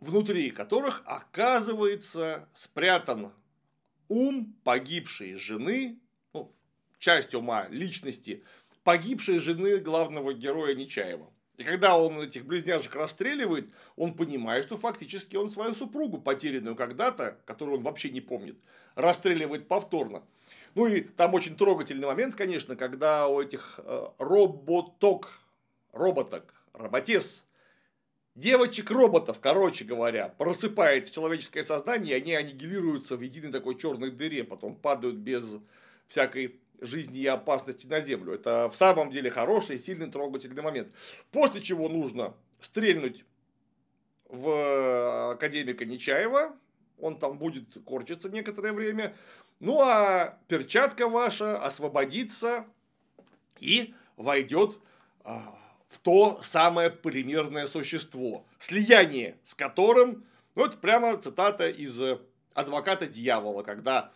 внутри которых оказывается спрятан ум погибшей жены, ну, часть ума личности погибшей жены главного героя Нечаева. И когда он этих близняшек расстреливает, он понимает, что фактически он свою супругу, потерянную когда-то, которую он вообще не помнит, расстреливает повторно. Ну и там очень трогательный момент, конечно, когда у этих э, роботок, роботок, роботес, девочек-роботов, короче говоря, просыпается человеческое сознание, и они аннигилируются в единой такой черной дыре, потом падают без всякой жизни и опасности на землю. Это в самом деле хороший, сильный, трогательный момент. После чего нужно стрельнуть в академика Нечаева, он там будет корчиться некоторое время, ну а перчатка ваша освободится и войдет а, в то самое полимерное существо, слияние с которым, ну это прямо цитата из адвоката дьявола, когда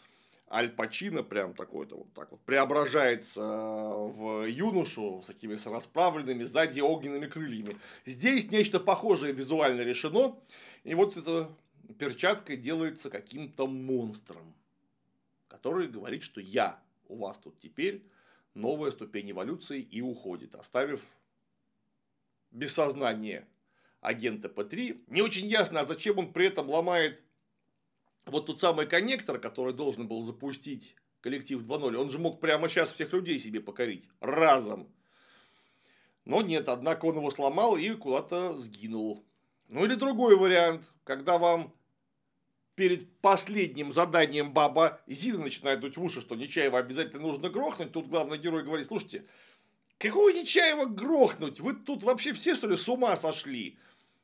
Аль Пачино прям такой-то вот так вот преображается в юношу с такими расправленными сзади огненными крыльями. Здесь нечто похожее визуально решено. И вот эта перчатка делается каким-то монстром, который говорит, что я у вас тут теперь новая ступень эволюции и уходит, оставив без сознания агента П3. Не очень ясно, а зачем он при этом ломает вот тот самый коннектор, который должен был запустить коллектив 2.0. Он же мог прямо сейчас всех людей себе покорить. Разом. Но нет, однако он его сломал и куда-то сгинул. Ну или другой вариант, когда вам перед последним заданием баба Зина начинает дуть в уши, что Нечаева обязательно нужно грохнуть, тут главный герой говорит, слушайте, какого Нечаева грохнуть? Вы тут вообще все, что ли, с ума сошли?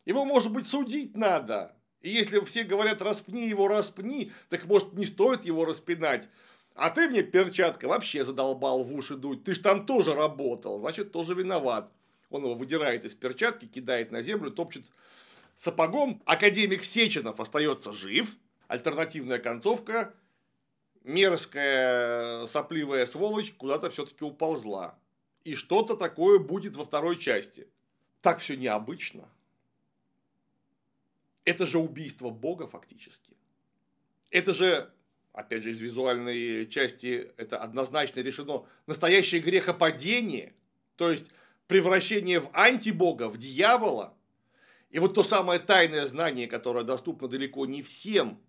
Его, может быть, судить надо. И если все говорят, распни его, распни, так может не стоит его распинать. А ты мне, перчатка, вообще задолбал в уши дуть. Ты ж там тоже работал, значит, тоже виноват. Он его выдирает из перчатки, кидает на землю, топчет сапогом. Академик Сеченов остается жив. Альтернативная концовка. Мерзкая сопливая сволочь куда-то все-таки уползла. И что-то такое будет во второй части. Так все необычно. Это же убийство Бога фактически. Это же, опять же, из визуальной части это однозначно решено, настоящее грехопадение, то есть превращение в антибога, в дьявола. И вот то самое тайное знание, которое доступно далеко не всем,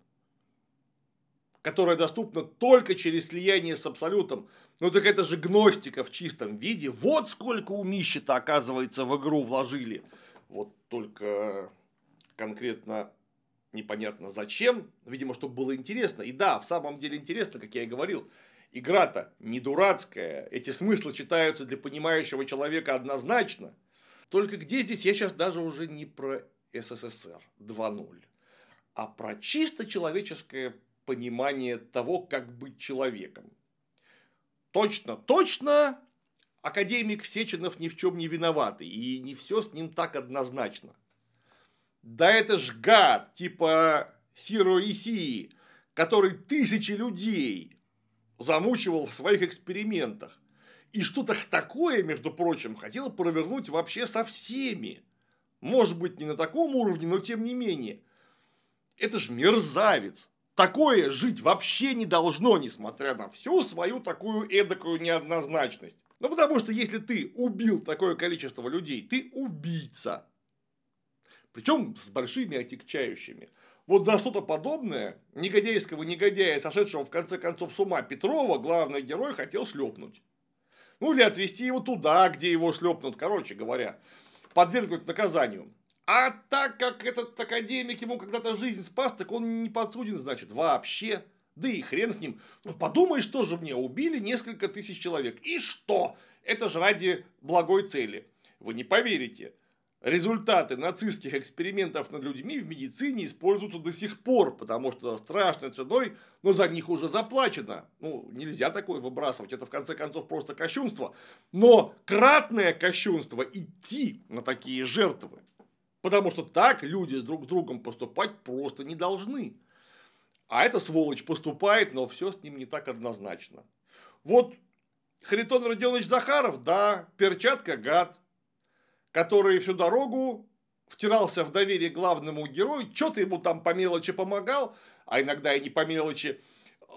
которое доступно только через слияние с абсолютом. Ну так это же гностика в чистом виде. Вот сколько умища-то, оказывается, в игру вложили. Вот только конкретно непонятно зачем, видимо, чтобы было интересно. И да, в самом деле интересно, как я и говорил, игра-то не дурацкая, эти смыслы читаются для понимающего человека однозначно. Только где здесь я сейчас даже уже не про СССР 2.0, а про чисто человеческое понимание того, как быть человеком. Точно, точно, академик Сеченов ни в чем не виноватый, и не все с ним так однозначно. Да это ж гад, типа Сиро Исии, который тысячи людей замучивал в своих экспериментах. И что-то такое, между прочим, хотел провернуть вообще со всеми. Может быть, не на таком уровне, но тем не менее. Это ж мерзавец. Такое жить вообще не должно, несмотря на всю свою такую эдакую неоднозначность. Ну, потому что если ты убил такое количество людей, ты убийца. Причем с большими отягчающими. Вот за что-то подобное негодяйского негодяя, сошедшего в конце концов с ума Петрова, главный герой хотел шлепнуть. Ну или отвезти его туда, где его шлепнут, короче говоря, подвергнуть наказанию. А так как этот академик ему когда-то жизнь спас, так он не подсуден, значит, вообще. Да и хрен с ним. Ну, подумаешь, что же мне, убили несколько тысяч человек. И что? Это же ради благой цели. Вы не поверите. Результаты нацистских экспериментов над людьми в медицине используются до сих пор, потому что страшной ценой, но за них уже заплачено. Ну, нельзя такое выбрасывать, это в конце концов просто кощунство. Но кратное кощунство идти на такие жертвы. Потому что так люди друг с другом поступать просто не должны. А эта сволочь поступает, но все с ним не так однозначно. Вот Харитон Родионович Захаров, да, перчатка гад, который всю дорогу втирался в доверие главному герою, что-то ему там по мелочи помогал, а иногда и не по мелочи.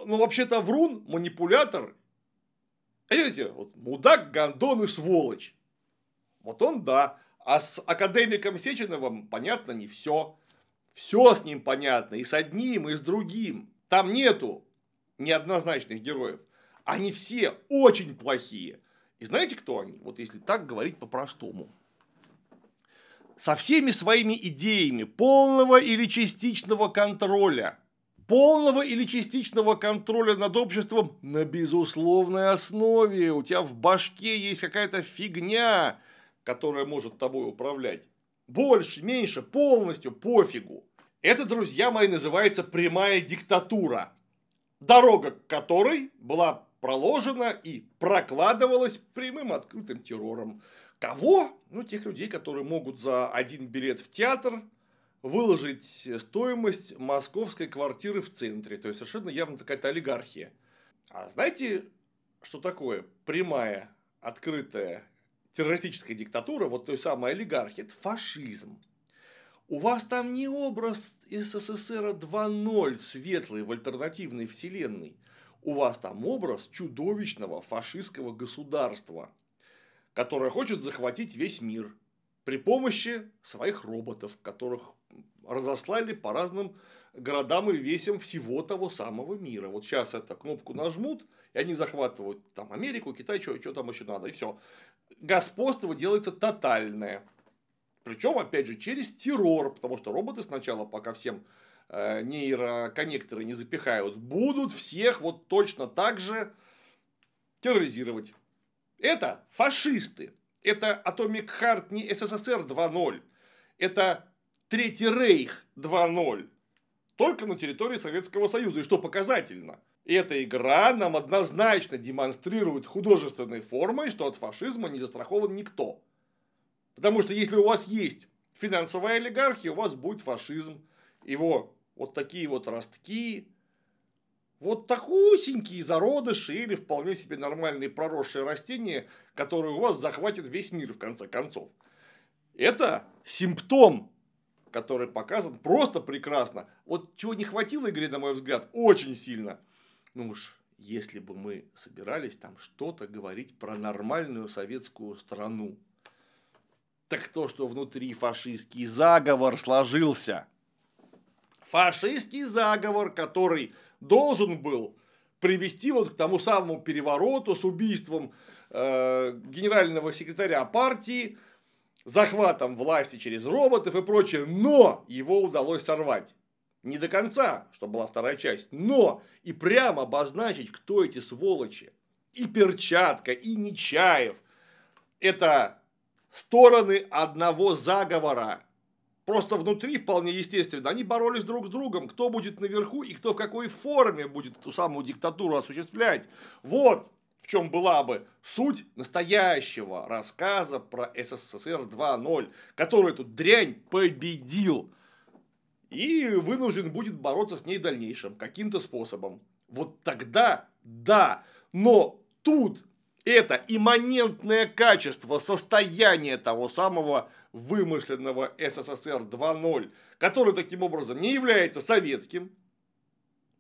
Ну, вообще-то врун, манипулятор. Видите, вот мудак, гондон и сволочь. Вот он да. А с академиком Сеченовым понятно не все. Все с ним понятно. И с одним, и с другим. Там нету неоднозначных героев. Они все очень плохие. И знаете, кто они? Вот если так говорить по-простому со всеми своими идеями полного или частичного контроля, полного или частичного контроля над обществом на безусловной основе. У тебя в башке есть какая-то фигня, которая может тобой управлять. Больше, меньше, полностью, пофигу. Это, друзья мои, называется прямая диктатура, дорога к которой была проложена и прокладывалась прямым открытым террором. Кого? Ну, тех людей, которые могут за один билет в театр выложить стоимость московской квартиры в центре. То есть, совершенно явно какая-то олигархия. А знаете, что такое прямая, открытая террористическая диктатура, вот той самой олигархии, это фашизм. У вас там не образ СССР 2.0 светлый в альтернативной вселенной. У вас там образ чудовищного фашистского государства, которое хочет захватить весь мир при помощи своих роботов, которых разослали по разным городам и весям всего того самого мира. Вот сейчас эту кнопку нажмут, и они захватывают там Америку, Китай, что, что там еще надо, и все. Господство делается тотальное. Причем, опять же, через террор, потому что роботы сначала, пока всем э, нейроконнекторы не запихают, будут всех вот точно так же терроризировать. Это фашисты. Это Atomic Heart не СССР 2.0. Это Третий Рейх 2.0 только на территории Советского Союза. И что показательно, эта игра нам однозначно демонстрирует художественной формой, что от фашизма не застрахован никто. Потому что если у вас есть финансовая олигархия, у вас будет фашизм. Его вот такие вот ростки, вот такусенькие зародыши или вполне себе нормальные проросшие растения, которые у вас захватят весь мир в конце концов. Это симптом который показан просто прекрасно. Вот чего не хватило игре, на мой взгляд, очень сильно. Ну уж, если бы мы собирались там что-то говорить про нормальную советскую страну, так то, что внутри фашистский заговор сложился. Фашистский заговор, который должен был привести вот к тому самому перевороту с убийством э, генерального секретаря партии, захватом власти через роботов и прочее, но его удалось сорвать. Не до конца, что была вторая часть, но и прямо обозначить, кто эти сволочи. И Перчатка, и Нечаев. Это стороны одного заговора. Просто внутри вполне естественно. Они боролись друг с другом, кто будет наверху и кто в какой форме будет эту самую диктатуру осуществлять. Вот в чем была бы суть настоящего рассказа про СССР 2.0, который эту дрянь победил и вынужден будет бороться с ней в дальнейшем каким-то способом. Вот тогда да, но тут это имманентное качество состояния того самого вымышленного СССР 2.0, который таким образом не является советским,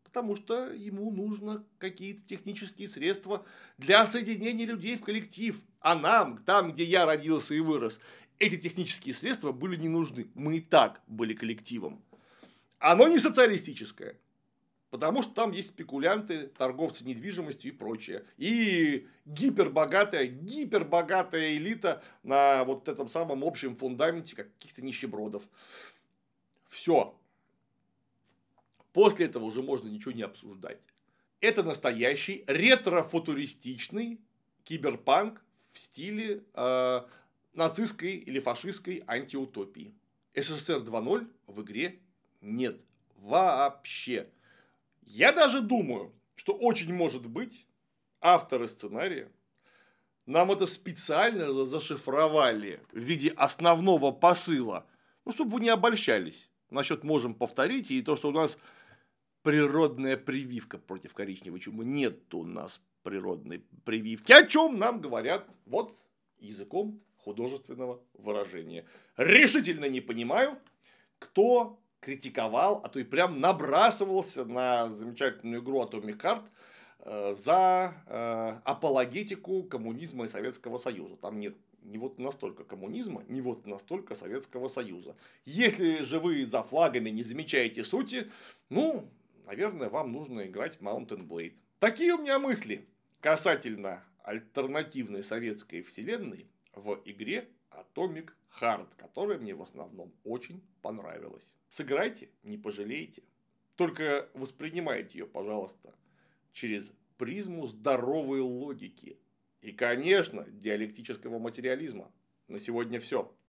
потому что ему нужно какие-то технические средства для соединения людей в коллектив. А нам, там, где я родился и вырос, эти технические средства были не нужны. Мы и так были коллективом. Оно не социалистическое. Потому что там есть спекулянты, торговцы недвижимостью и прочее. И гипербогатая, гипербогатая элита на вот этом самом общем фундаменте каких-то нищебродов. Все. После этого уже можно ничего не обсуждать. Это настоящий ретро-футуристичный киберпанк в стиле э, нацистской или фашистской антиутопии. СССР 2.0 в игре нет вообще. Я даже думаю, что очень может быть авторы сценария нам это специально зашифровали в виде основного посыла, ну, чтобы вы не обольщались насчет можем повторить, и то, что у нас природная прививка против коричневой чумы. Нет у нас природной прививки. О чем нам говорят вот языком художественного выражения. Решительно не понимаю, кто критиковал, а то и прям набрасывался на замечательную игру Atomic Heart э, за э, апологетику коммунизма и Советского Союза. Там нет не вот настолько коммунизма, не вот настолько Советского Союза. Если же вы за флагами не замечаете сути, ну, наверное, вам нужно играть в Mountain Blade. Такие у меня мысли касательно альтернативной советской вселенной в игре Atomic Heart, которая мне в основном очень понравилась. Сыграйте, не пожалеете. Только воспринимайте ее, пожалуйста, через призму здоровой логики. И, конечно, диалектического материализма. На сегодня все.